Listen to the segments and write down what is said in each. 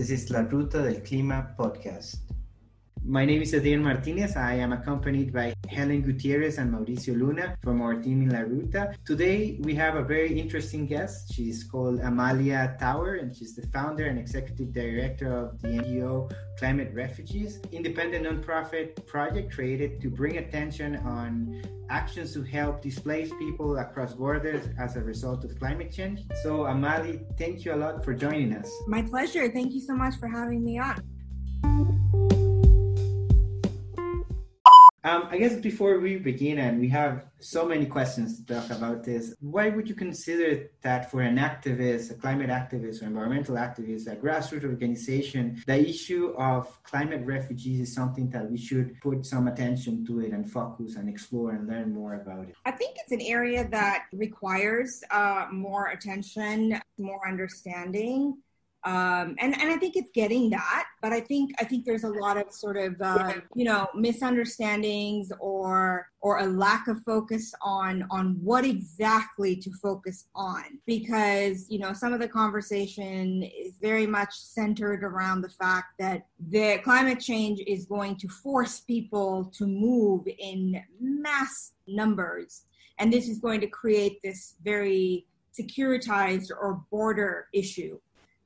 This is La Ruta del Clima podcast. My name is Adrian Martinez. I am accompanied by Helen Gutierrez and Mauricio Luna from our team in La Ruta. Today, we have a very interesting guest. She's called Amali Tower, and she's the founder and executive director of the NGO Climate Refugees, independent nonprofit project created to bring attention on actions to help displaced people across borders as a result of climate change. So, Amali, thank you a lot for joining us. My pleasure. Thank you so much for having me on. Um, I guess before we begin, and we have so many questions to talk about this, why would you consider that for an activist, a climate activist, or environmental activist, a grassroots organization, the issue of climate refugees is something that we should put some attention to it and focus and explore and learn more about it? I think it's an area that requires uh, more attention, more understanding um, and and I think it's getting that, but I think I think there's a lot of sort of uh, you know misunderstandings or or a lack of focus on on what exactly to focus on because you know some of the conversation is very much centered around the fact that the climate change is going to force people to move in mass numbers, and this is going to create this very securitized or border issue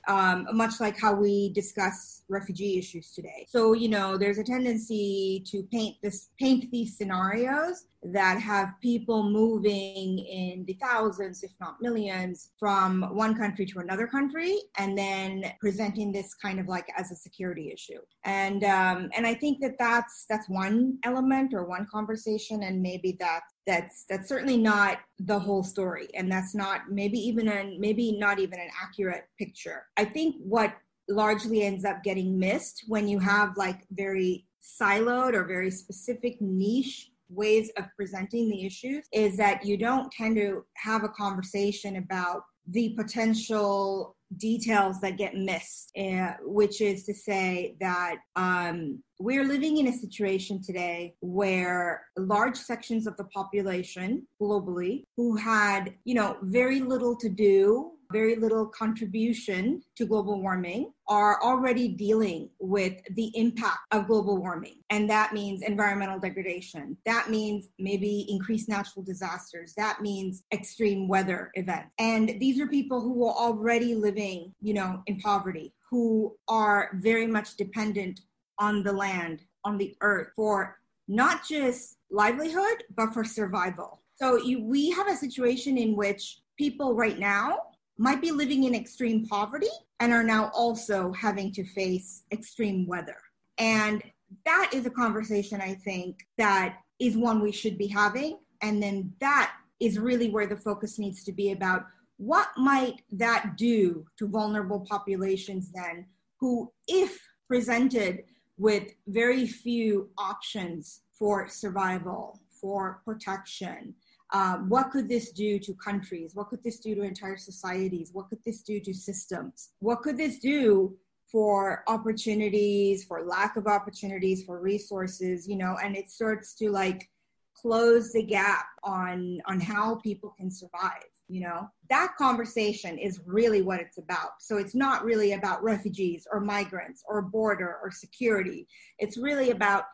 um, much like how we discuss refugee issues today. So, you know, there's a tendency to paint this paint these scenarios that have people moving in the thousands, if not millions, from one country to another country, and then presenting this kind of like as a security issue. And um, and I think that that's that's one element or one conversation, and maybe that's that's that's certainly not the whole story, and that's not maybe even an maybe not even an accurate picture. I think what largely ends up getting missed when you have like very siloed or very specific niche ways of presenting the issues is that you don't tend to have a conversation about the potential details that get missed, uh, which is to say that um, we're living in a situation today where large sections of the population globally who had, you know, very little to do very little contribution to global warming are already dealing with the impact of global warming. And that means environmental degradation. That means maybe increased natural disasters. That means extreme weather events. And these are people who are already living, you know, in poverty, who are very much dependent on the land, on the earth for not just livelihood, but for survival. So you, we have a situation in which people right now might be living in extreme poverty and are now also having to face extreme weather. And that is a conversation I think that is one we should be having. And then that is really where the focus needs to be about what might that do to vulnerable populations then who, if presented with very few options for survival, for protection, um, what could this do to countries? What could this do to entire societies? What could this do to systems? What could this do for opportunities, for lack of opportunities, for resources, you know, and it starts to like close the gap on on how people can survive you know that conversation is really what it's about. So it's not really about refugees or migrants or border or security. It's really about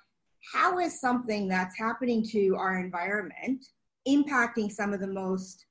how is something that's happening to our environment impacting some of the most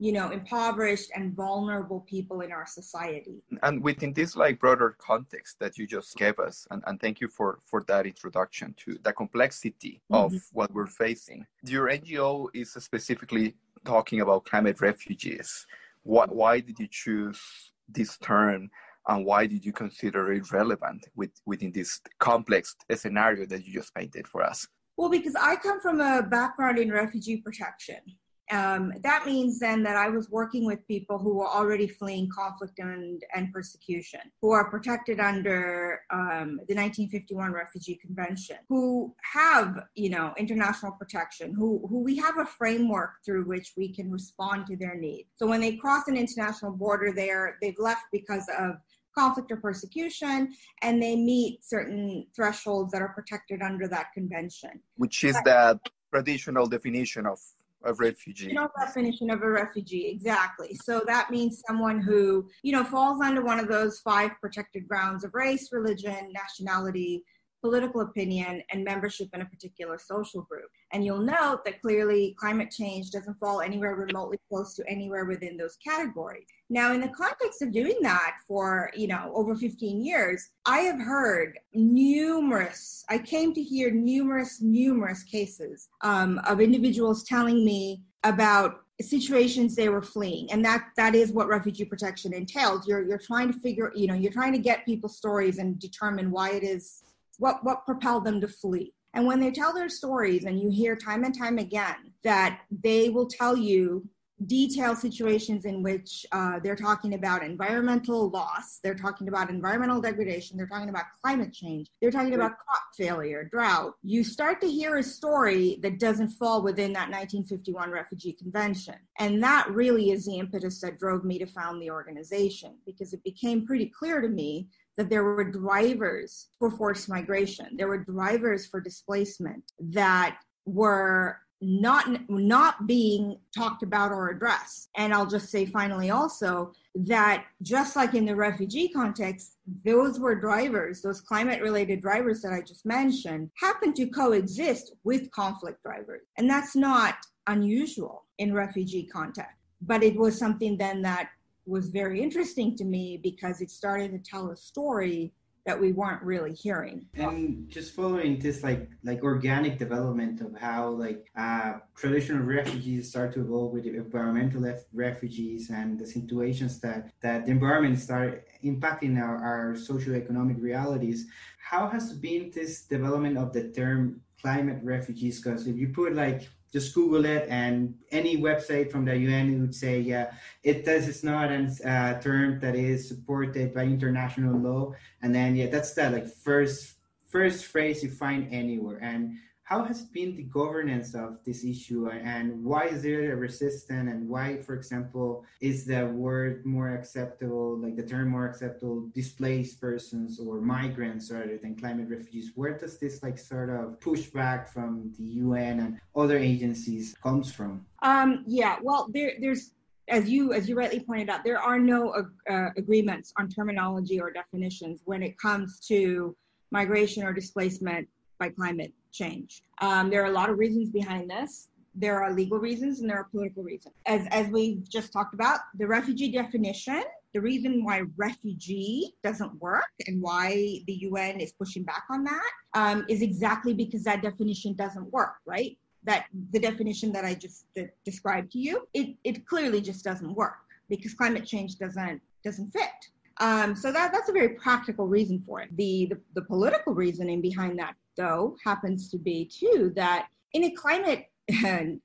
you know impoverished and vulnerable people in our society. And within this like broader context that you just gave us and, and thank you for for that introduction to the complexity mm-hmm. of what we're facing your ngo is specifically talking about climate refugees what, why did you choose this term and why did you consider it relevant with, within this complex scenario that you just painted for us well, because I come from a background in refugee protection. Um, that means then that I was working with people who were already fleeing conflict and, and persecution, who are protected under um, the 1951 Refugee Convention, who have, you know, international protection, who, who we have a framework through which we can respond to their needs. So when they cross an international border, they're, they've left because of conflict or persecution, and they meet certain thresholds that are protected under that convention. Which is but, the traditional definition of a refugee. No definition of a refugee, exactly. So that means someone who, you know, falls under one of those five protected grounds of race, religion, nationality, political opinion, and membership in a particular social group. And you'll note that clearly climate change doesn't fall anywhere remotely close to anywhere within those categories. Now, in the context of doing that for, you know, over 15 years, I have heard numerous, I came to hear numerous, numerous cases um, of individuals telling me about situations they were fleeing and that that is what refugee protection entails you're you're trying to figure you know you're trying to get people's stories and determine why it is what what propelled them to flee and when they tell their stories and you hear time and time again that they will tell you detailed situations in which uh, they're talking about environmental loss, they're talking about environmental degradation, they're talking about climate change, they're talking about crop failure, drought. You start to hear a story that doesn't fall within that 1951 Refugee Convention. And that really is the impetus that drove me to found the organization because it became pretty clear to me that there were drivers for forced migration, there were drivers for displacement that were not not being talked about or addressed. And i'll just say finally also that just like in the refugee context those were drivers those climate related drivers that i just mentioned happen to coexist with conflict drivers. And that's not unusual in refugee context. But it was something then that was very interesting to me because it started to tell a story that we weren't really hearing. And just following this like like organic development of how like uh, traditional refugees start to evolve with environmental refugees and the situations that that the environment start impacting our, our socioeconomic realities. How has been this development of the term climate refugees? Because if you put like just Google it, and any website from the UN would say, yeah, it does. It's not a uh, term that is supported by international law. And then, yeah, that's the like first first phrase you find anywhere. And how has been the governance of this issue and why is there a resistance and why for example is the word more acceptable like the term more acceptable displaced persons or migrants rather than climate refugees? Where does this like sort of pushback from the un and other agencies comes from? Um, yeah well there, there's as you as you rightly pointed out there are no uh, agreements on terminology or definitions when it comes to migration or displacement by climate change. Um, there are a lot of reasons behind this. There are legal reasons and there are political reasons. As, as we just talked about, the refugee definition, the reason why refugee doesn't work and why the UN is pushing back on that um, is exactly because that definition doesn't work, right? That the definition that I just described to you, it, it clearly just doesn't work because climate change doesn't doesn't fit. Um, so that, that's a very practical reason for it. The, the, the political reasoning behind that though, happens to be too that in a climate,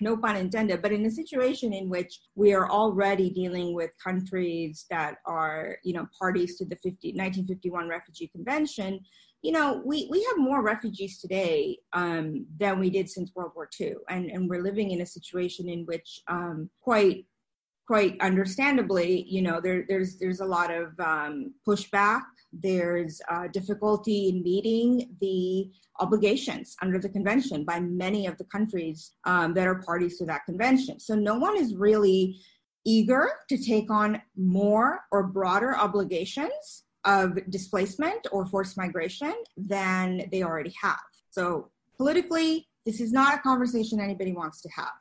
no pun intended, but in a situation in which we are already dealing with countries that are, you know, parties to the 50, 1951 Refugee Convention, you know, we, we have more refugees today um, than we did since World War II. And, and we're living in a situation in which um, quite quite understandably, you know, there, there's there's a lot of um, pushback. There's uh, difficulty in meeting the obligations under the convention by many of the countries um, that are parties to that convention. So no one is really eager to take on more or broader obligations of displacement or forced migration than they already have. So politically, this is not a conversation anybody wants to have.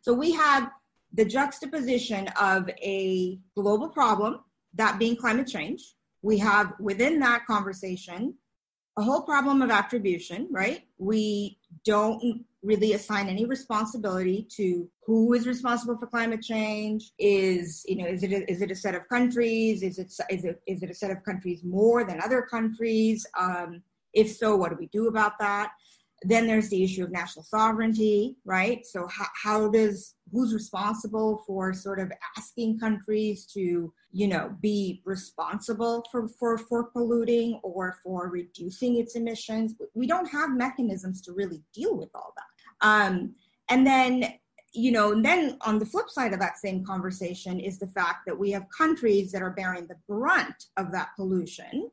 So we have the juxtaposition of a global problem, that being climate change. We have within that conversation a whole problem of attribution, right? We don't really assign any responsibility to who is responsible for climate change. Is you know is it a, is it a set of countries? Is it is it is it a set of countries more than other countries? Um, if so, what do we do about that? Then there's the issue of national sovereignty, right? So how, how does who's responsible for sort of asking countries to, you know, be responsible for for for polluting or for reducing its emissions? We don't have mechanisms to really deal with all that. Um, and then you know, and then on the flip side of that same conversation is the fact that we have countries that are bearing the brunt of that pollution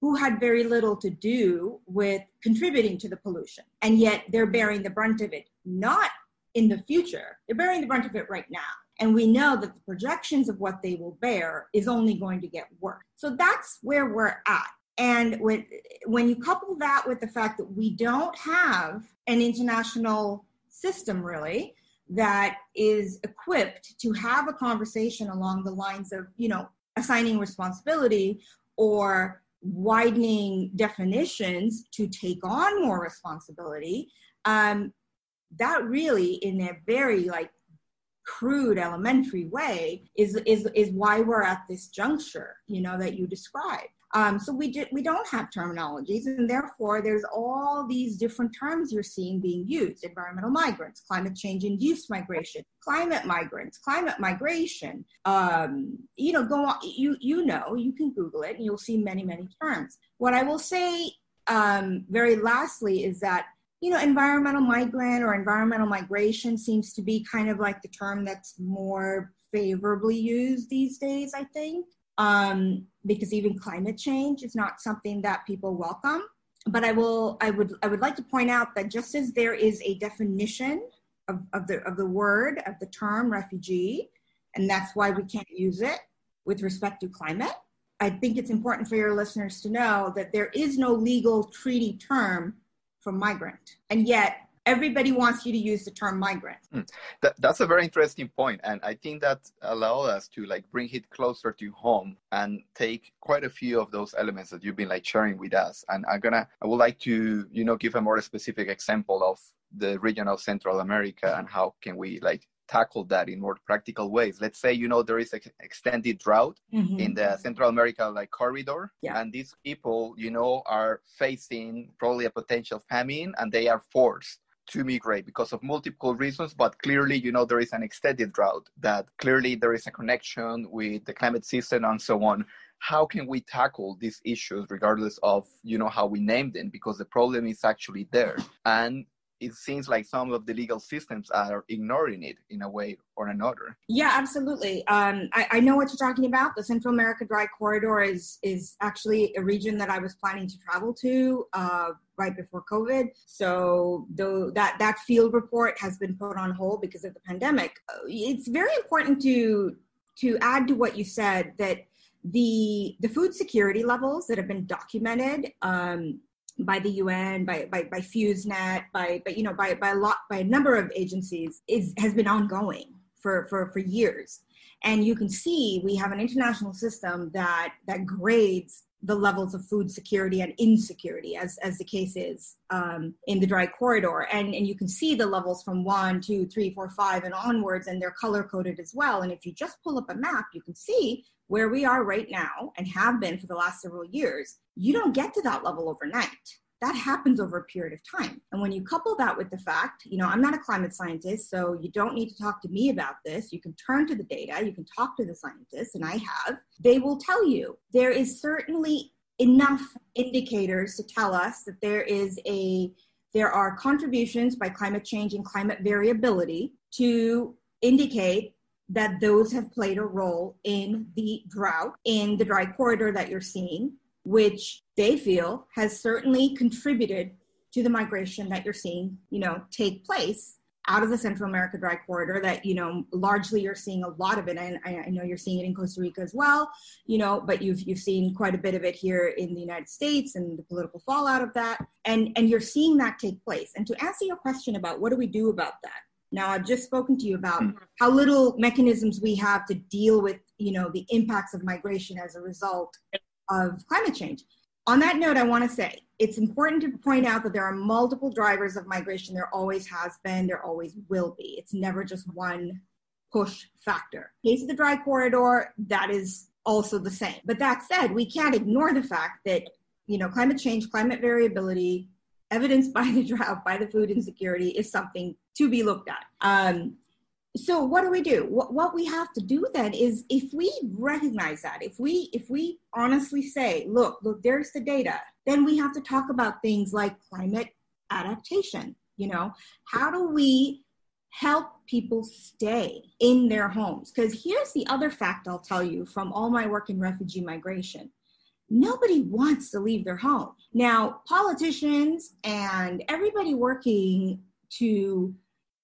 who had very little to do with contributing to the pollution. And yet they're bearing the brunt of it, not in the future. They're bearing the brunt of it right now. And we know that the projections of what they will bear is only going to get worse. So that's where we're at. And when, when you couple that with the fact that we don't have an international system really that is equipped to have a conversation along the lines of, you know, assigning responsibility or widening definitions to take on more responsibility, um, that really, in a very like crude elementary way, is is is why we're at this juncture, you know, that you described. Um, so we, we don't have terminologies, and therefore there's all these different terms you're seeing being used: environmental migrants, climate change-induced migration, climate migrants, climate migration. Um, you know, go on. You you know, you can Google it, and you'll see many many terms. What I will say um, very lastly is that you know, environmental migrant or environmental migration seems to be kind of like the term that's more favorably used these days, I think um, because even climate change is not something that people welcome. But I will, I would, I would like to point out that just as there is a definition of, of the of the word of the term refugee, and that's why we can't use it with respect to climate. I think it's important for your listeners to know that there is no legal treaty term for migrant, and yet everybody wants you to use the term migrant. Mm. That, that's a very interesting point, and I think that allowed us to like bring it closer to home and take quite a few of those elements that you've been like sharing with us. And I'm gonna, I would like to, you know, give a more specific example of the region of Central America and how can we like tackle that in more practical ways let's say you know there is an extended drought mm-hmm. in the central america like corridor yeah. and these people you know are facing probably a potential famine and they are forced to migrate because of multiple reasons, but clearly, you know, there is an extended drought that clearly there is a connection with the climate system and so on. How can we tackle these issues regardless of, you know, how we name them? Because the problem is actually there. And it seems like some of the legal systems are ignoring it in a way or another. Yeah, absolutely. Um, I, I, know what you're talking about. The Central America Dry Corridor is is actually a region that I was planning to travel to uh, right before COVID. So though that that field report has been put on hold because of the pandemic, it's very important to to add to what you said that the the food security levels that have been documented um, by the UN, by by, by FEWS NET, by but you know by by a lot by a number of agencies is has been ongoing for for for years. And you can see we have an international system that that grades the levels of food security and insecurity, as, as the case is um, in the dry corridor. And, and you can see the levels from one, two, three, four, five, and onwards, and they're color coded as well. And if you just pull up a map, you can see where we are right now and have been for the last several years. You don't get to that level overnight that happens over a period of time. And when you couple that with the fact, you know, I'm not a climate scientist, so you don't need to talk to me about this. You can turn to the data, you can talk to the scientists, and I have. They will tell you there is certainly enough indicators to tell us that there is a there are contributions by climate change and climate variability to indicate that those have played a role in the drought in the dry corridor that you're seeing which they feel has certainly contributed to the migration that you're seeing, you know, take place out of the Central America Dry Corridor that, you know, largely you're seeing a lot of it. And I, I, know you're seeing it in Costa Rica as well, you know, but you've, you've seen quite a bit of it here in the United States and the political fallout of that. And, and you're seeing that take place. And to answer your question about what do we do about that? Now, I've just spoken to you about mm-hmm. how little mechanisms we have to deal with, you know, the impacts of migration as a result of climate change. On that note, I want to say it's important to point out that there are multiple drivers of migration. There always has been, there always will be. It's never just one push factor. In case of the dry corridor, that is also the same. But that said, we can't ignore the fact that you know climate change, climate variability, evidenced by the drought, by the food insecurity, is something to be looked at. Um, so what do we do? What, what we have to do then is if we recognize that if we if we honestly say look look there's the data then we have to talk about things like climate adaptation you know? How do we help people stay in their homes? Because here's the other fact i'll tell you from all my work in refugee migration. Nobody wants to leave their home. Now politicians and everybody working to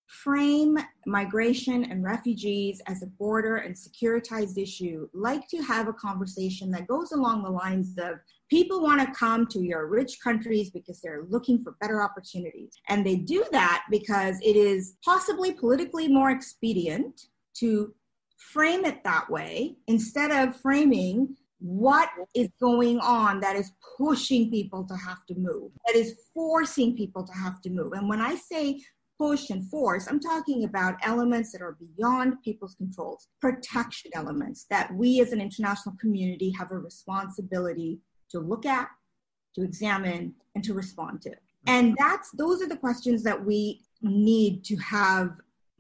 frame migration and refugees as a border and securitized issue like to have a conversation that goes along the lines of people want to come to your rich countries because they're looking for better opportunities. And they do that because it is possibly politically more expedient to frame it that way instead of framing what is going on that is pushing people to have to move, that is forcing people to have to move. And when I say push and force, I'm talking about elements that are beyond people's controls, protection elements that we as an international community have a responsibility to look at, to examine, and to respond to. And that's those are the questions that we need to have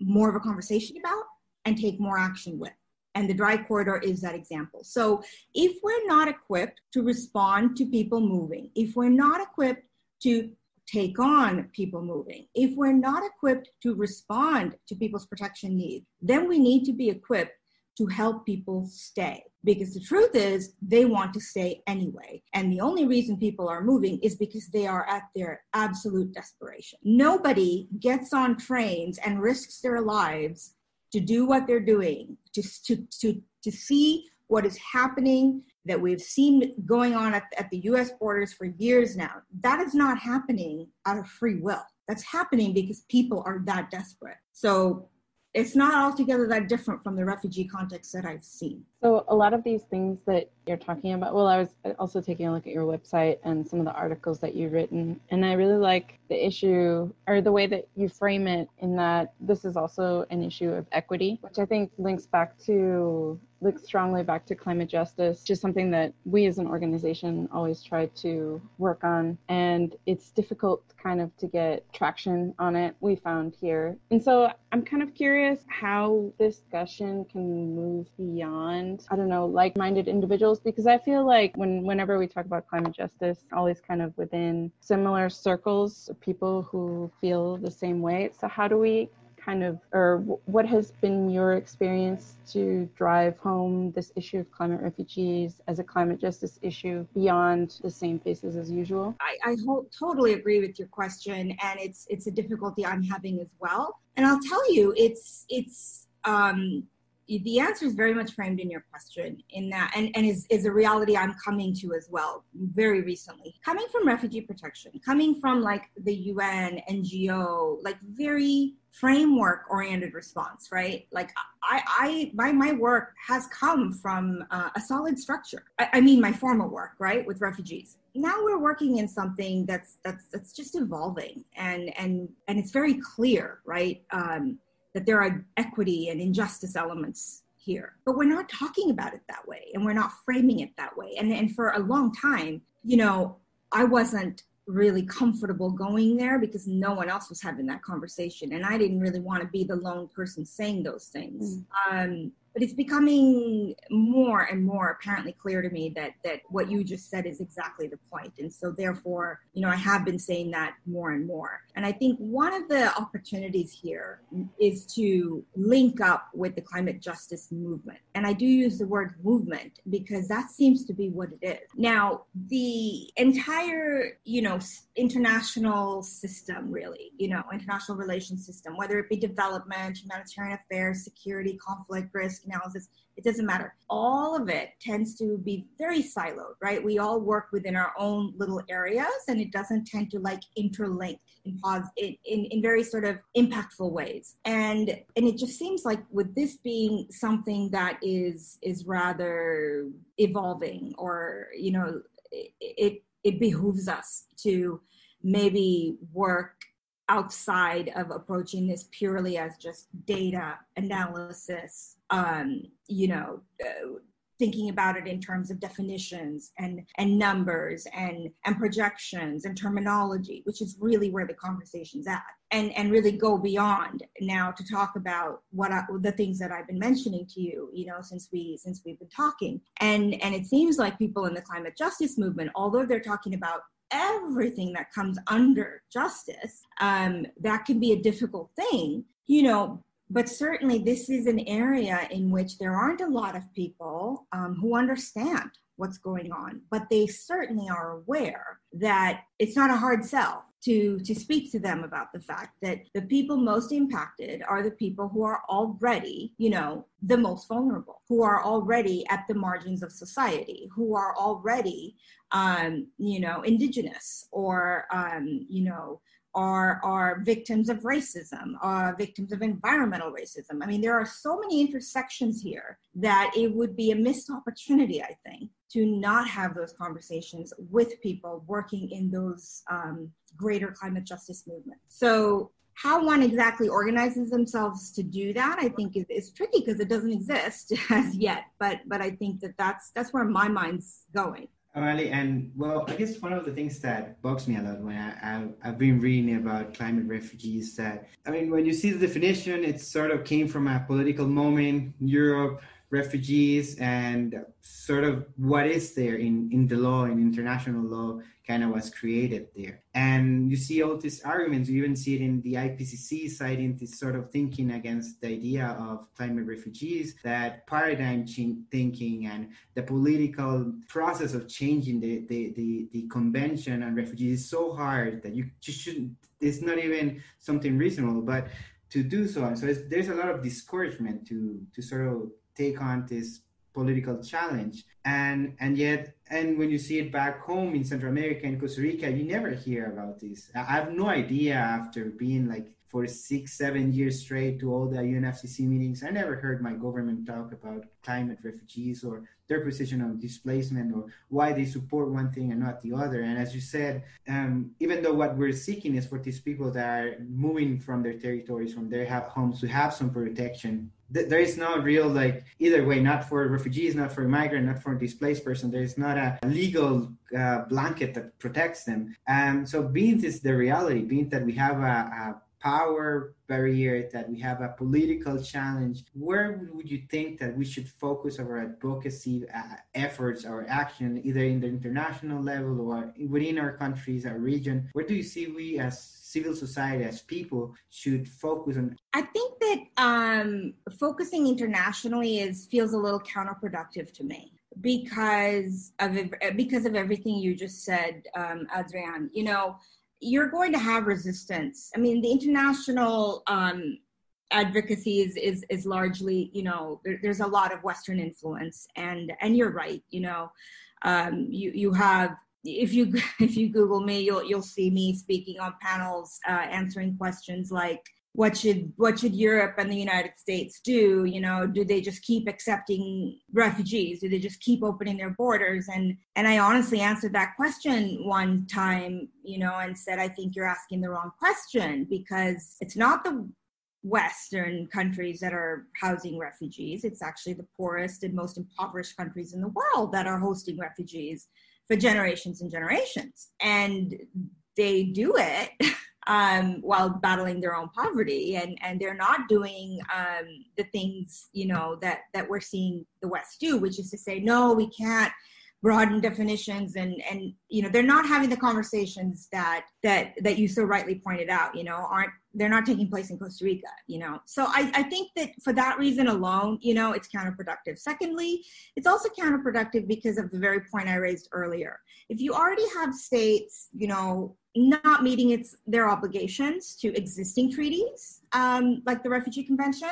more of a conversation about and take more action with. And the dry corridor is that example. So if we're not equipped to respond to people moving, if we're not equipped to take on people moving, if we're not equipped to respond to people's protection needs, then we need to be equipped to help people stay. Because the truth is, they want to stay anyway. And the only reason people are moving is because they are at their absolute desperation. Nobody gets on trains and risks their lives to do what they're doing, to, to, to, to see what is happening that we've seen going on at, at the US borders for years now. That is not happening out of free will. That's happening because people are that desperate. So it's not altogether that different from the refugee context that I've seen. So, a lot of these things that you're talking about, well, I was also taking a look at your website and some of the articles that you've written, and I really like the issue or the way that you frame it in that this is also an issue of equity, which I think links back to links strongly back to climate justice, just something that we as an organization always try to work on. And it's difficult kind of to get traction on it, we found here. And so I'm kind of curious how this discussion can move beyond, I don't know, like minded individuals, because I feel like when whenever we talk about climate justice, always kind of within similar circles of people who feel the same way. So how do we kind of, or what has been your experience to drive home this issue of climate refugees as a climate justice issue beyond the same faces as usual? I, I ho- totally agree with your question, and it's it's a difficulty I'm having as well. And I'll tell you, it's it's um, the answer is very much framed in your question in that and, and is, is a reality i'm coming to as well very recently. Coming from refugee protection coming from like the un ngo like very framework oriented response right? Like i i my my work has come from uh, a solid structure. I, I mean my former work right with refugees. Now we're working in something that's that's that's just evolving and and and it's very clear right? Um, that there are equity and injustice elements here. But we're not talking about it that way and we're not framing it that way. And, and for a long time, you know, I wasn't really comfortable going there because no one else was having that conversation. And I didn't really want to be the lone person saying those things. Mm. Um, but it's becoming more and more apparently clear to me that that what you just said is exactly the point. And so therefore you know i have been saying that more and more. And i think one of the opportunities here is to link up with the climate justice movement. And i do use the word movement because that seems to be what it is. Now the entire you know international system really you know international relations system whether it be development humanitarian affairs security conflict risk analysis, it doesn't matter. All of it tends to be very siloed, right? We all work within our own little areas and it doesn't tend to like interlink in, in, in, in very sort of impactful ways. And, and it just seems like with this being something that is, is rather evolving or, you know, it, it, it behooves us to maybe work outside of approaching this purely as just data analysis um, you know uh, thinking about it in terms of definitions and and numbers and and projections and terminology which is really where the conversation's at. And and really go beyond now to talk about what I, the things that I've been mentioning to you you know since we since we've been talking. And and it seems like people in the climate justice movement although they're talking about everything that comes under justice, um, that can be a difficult thing, you know. But certainly, this is an area in which there aren't a lot of people um, who understand what's going on, but they certainly are aware that it's not a hard sell to to speak to them about the fact that the people most impacted are the people who are already you know the most vulnerable who are already at the margins of society who are already um, you know indigenous or um, you know are are victims of racism, are victims of environmental racism. I mean, there are so many intersections here that it would be a missed opportunity, I think, to not have those conversations with people working in those um, greater climate justice movements. So how one exactly organizes themselves to do that i think is, is tricky because it doesn't exist as yet but but i think that that's that's where my mind's going Amali, and well, I guess one of the things that bugs me a lot when I, I, have been reading about climate refugees that, I mean, when you see the definition, it sort of came from a political moment, in Europe, refugees, and sort of what is there in, in the law, in international law, kind of was created there. And you see all these arguments, you even see it in the IPCC citing this sort of thinking against the idea of climate refugees, that paradigm thinking and the political process of changing the, the, the, the convention on refugees is so hard that you just shouldn't, it's not even something reasonable, but to do so. And so there's a lot of discouragement to, to sort of take on this political challenge. And and yet and when you see it back home in central america and costa rica you never hear about this. I have no idea after being like for six seven years straight to all the unfcc meetings i never heard my government talk about climate refugees or their position on displacement or why they support one thing and not the other. And as you said um, even though what we're seeking is for these people that are moving from their territories from their homes to have some protection there is no real like either way not for refugees not for migrant not for displaced person. There is not a legal uh, blanket that protects them. And um, so being this the reality. Being that we have a, a power barrier that we have a political challenge where would you think that we should focus our advocacy uh, efforts or action either in the international level or within our countries our region? Where do you see we as civil society as people should focus on? I think that um, focusing internationally is feels a little counterproductive to me because of because of everything you just said um, adrian. You know you're going to have resistance. I mean the international um, advocacy is, is is largely you know there, there's a lot of western influence and and you're right you know um, you you have if you if you Google me, you'll you'll see me speaking on panels, uh, answering questions like what should what should Europe and the United States do? You know, do they just keep accepting refugees? Do they just keep opening their borders? And and I honestly answered that question one time, you know, and said I think you're asking the wrong question because it's not the Western countries that are housing refugees. It's actually the poorest and most impoverished countries in the world that are hosting refugees for generations and generations. And they do it um, while battling their own poverty, and, and they're not doing um, the things you know that that we're seeing the West do, which is to say, no, we can't broaden definitions and and you know they're not having the conversations that that that you so rightly pointed out you know aren't they're not taking place in costa rica you know. So i i think that for that reason alone you know it's counterproductive. Secondly it's also counterproductive because of the very point i raised earlier. If you already have states you know not meeting its their obligations to existing treaties um, like the refugee convention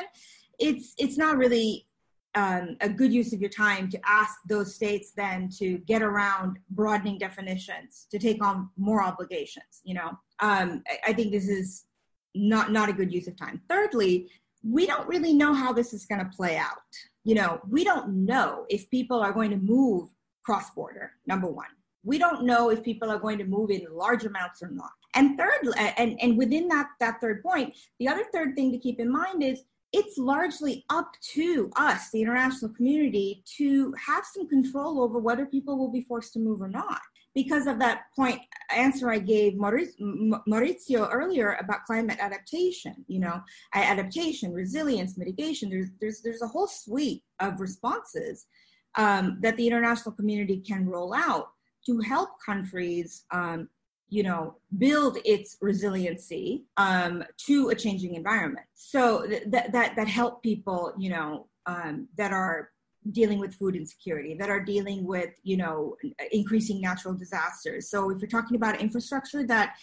it's it's not really um, a good use of your time to ask those states then to get around broadening definitions to take on more obligations you know? Um, I, I, think this is not not a good use of time. Thirdly we don't really know how this is going to play out. You know we don't know if people are going to move cross border number one we don't know if people are going to move in large amounts or not and third and, and within that that third point the other third thing to keep in mind is it's largely up to us, the international community, to have some control over whether people will be forced to move or not. Because of that point answer I gave Mauricio earlier about climate adaptation, you know, adaptation, resilience, mitigation. There's there's there's a whole suite of responses um, that the international community can roll out to help countries um, you know build its resiliency um, to a changing environment so th- that that that help people you know um, that are dealing with food insecurity that are dealing with you know increasing natural disasters so if you're talking about infrastructure that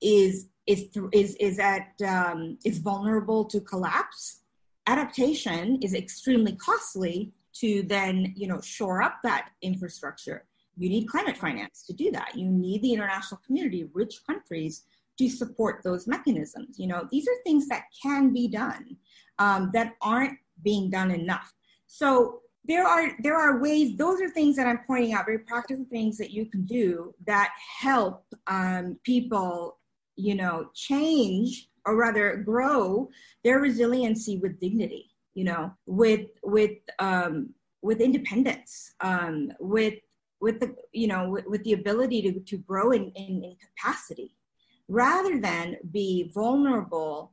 is is is is at um, is vulnerable to collapse. Adaptation is extremely costly to then you know shore up that infrastructure. You need climate finance to do that. You need the international community, rich countries, to support those mechanisms. You know, these are things that can be done um, that aren't being done enough. So there are there are ways those are things that i'm pointing out very practical things that you can do that help um, people you know change or rather grow their resiliency with dignity you know with with um, with independence um, with with the you know with, with the ability to, to grow in, in, in capacity rather than be vulnerable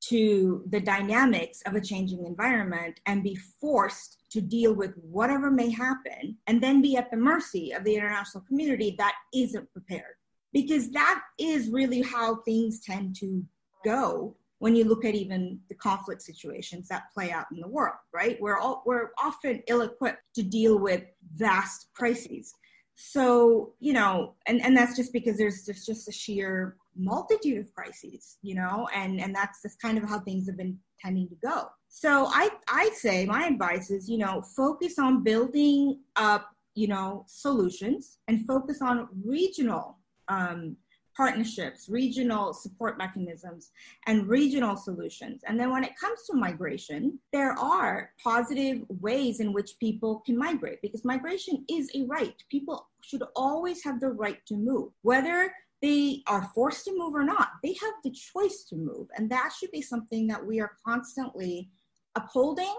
to the dynamics of a changing environment and be forced to deal with whatever may happen and then be at the mercy of the international community that isn't prepared. Because that is really how things tend to go when you look at even the conflict situations that play out in the world, right? We're all we're often ill-equipped to deal with vast crises. So, you know, and, and that's just because there's just, just a sheer multitude of crises, you know, and, and that's just kind of how things have been tending to go. So I, I say my advice is, you know, focus on building up, you know, solutions and focus on regional um, partnerships, regional support mechanisms, and regional solutions. And then when it comes to migration, there are positive ways in which people can migrate because migration is a right. People should always have the right to move, whether they are forced to move or not. They have the choice to move. And that should be something that we are constantly upholding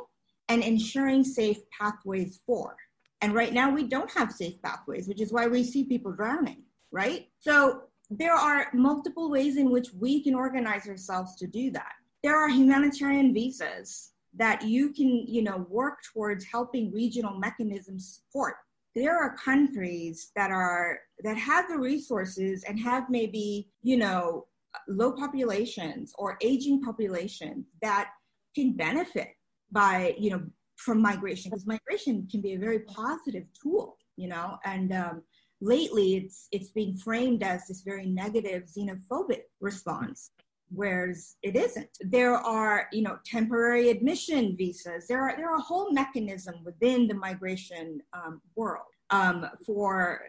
and ensuring safe pathways for. And right now, we don't have safe pathways, which is why we see people drowning, right? So there are multiple ways in which we can organize ourselves to do that. There are humanitarian visas that you can, you know, work towards helping regional mechanisms support. There are countries that are that have the resources and have maybe, you know, low populations or aging populations that can benefit by, you know, from migration because migration can be a very positive tool, you know, and um, lately it's it's being framed as this very negative xenophobic response whereas it isn't. There are you know temporary admission visas. There are there are a whole mechanism within the migration um, world um, for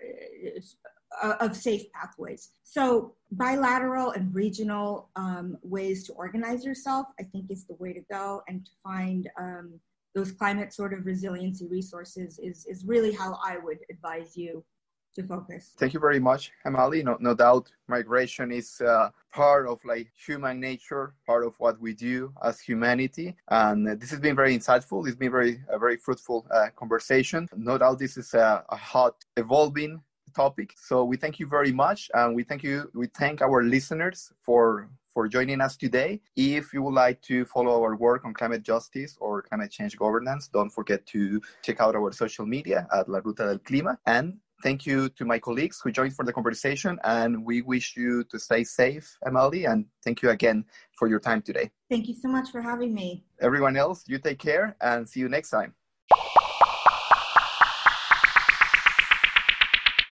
uh, of safe pathways. So bilateral and regional um, ways to organize yourself i think is the way to go and to find um, those climate sort of resiliency resources is, is really how i would advise you to focus. Thank you very much, Emily. No, no doubt, migration is uh, part of like human nature, part of what we do as humanity, and this has been very insightful. It's been very a very fruitful uh, conversation. No doubt, this is a, a hot, evolving topic. So we thank you very much, and we thank you. We thank our listeners for for joining us today. If you would like to follow our work on climate justice or climate change governance, don't forget to check out our social media at La Ruta del Clima and Thank you to my colleagues who joined for the conversation, and we wish you to stay safe, Emily, and thank you again for your time today. Thank you so much for having me. Everyone else, you take care and see you next time.